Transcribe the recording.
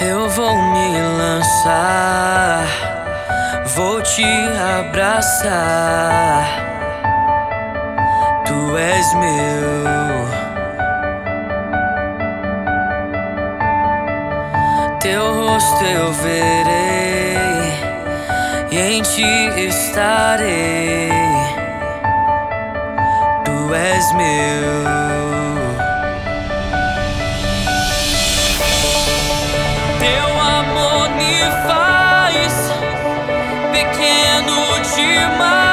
Eu vou me lançar, vou te abraçar. Tu és meu. Teu rosto eu verei e em ti estarei. Tu és meu. baby, can you cheer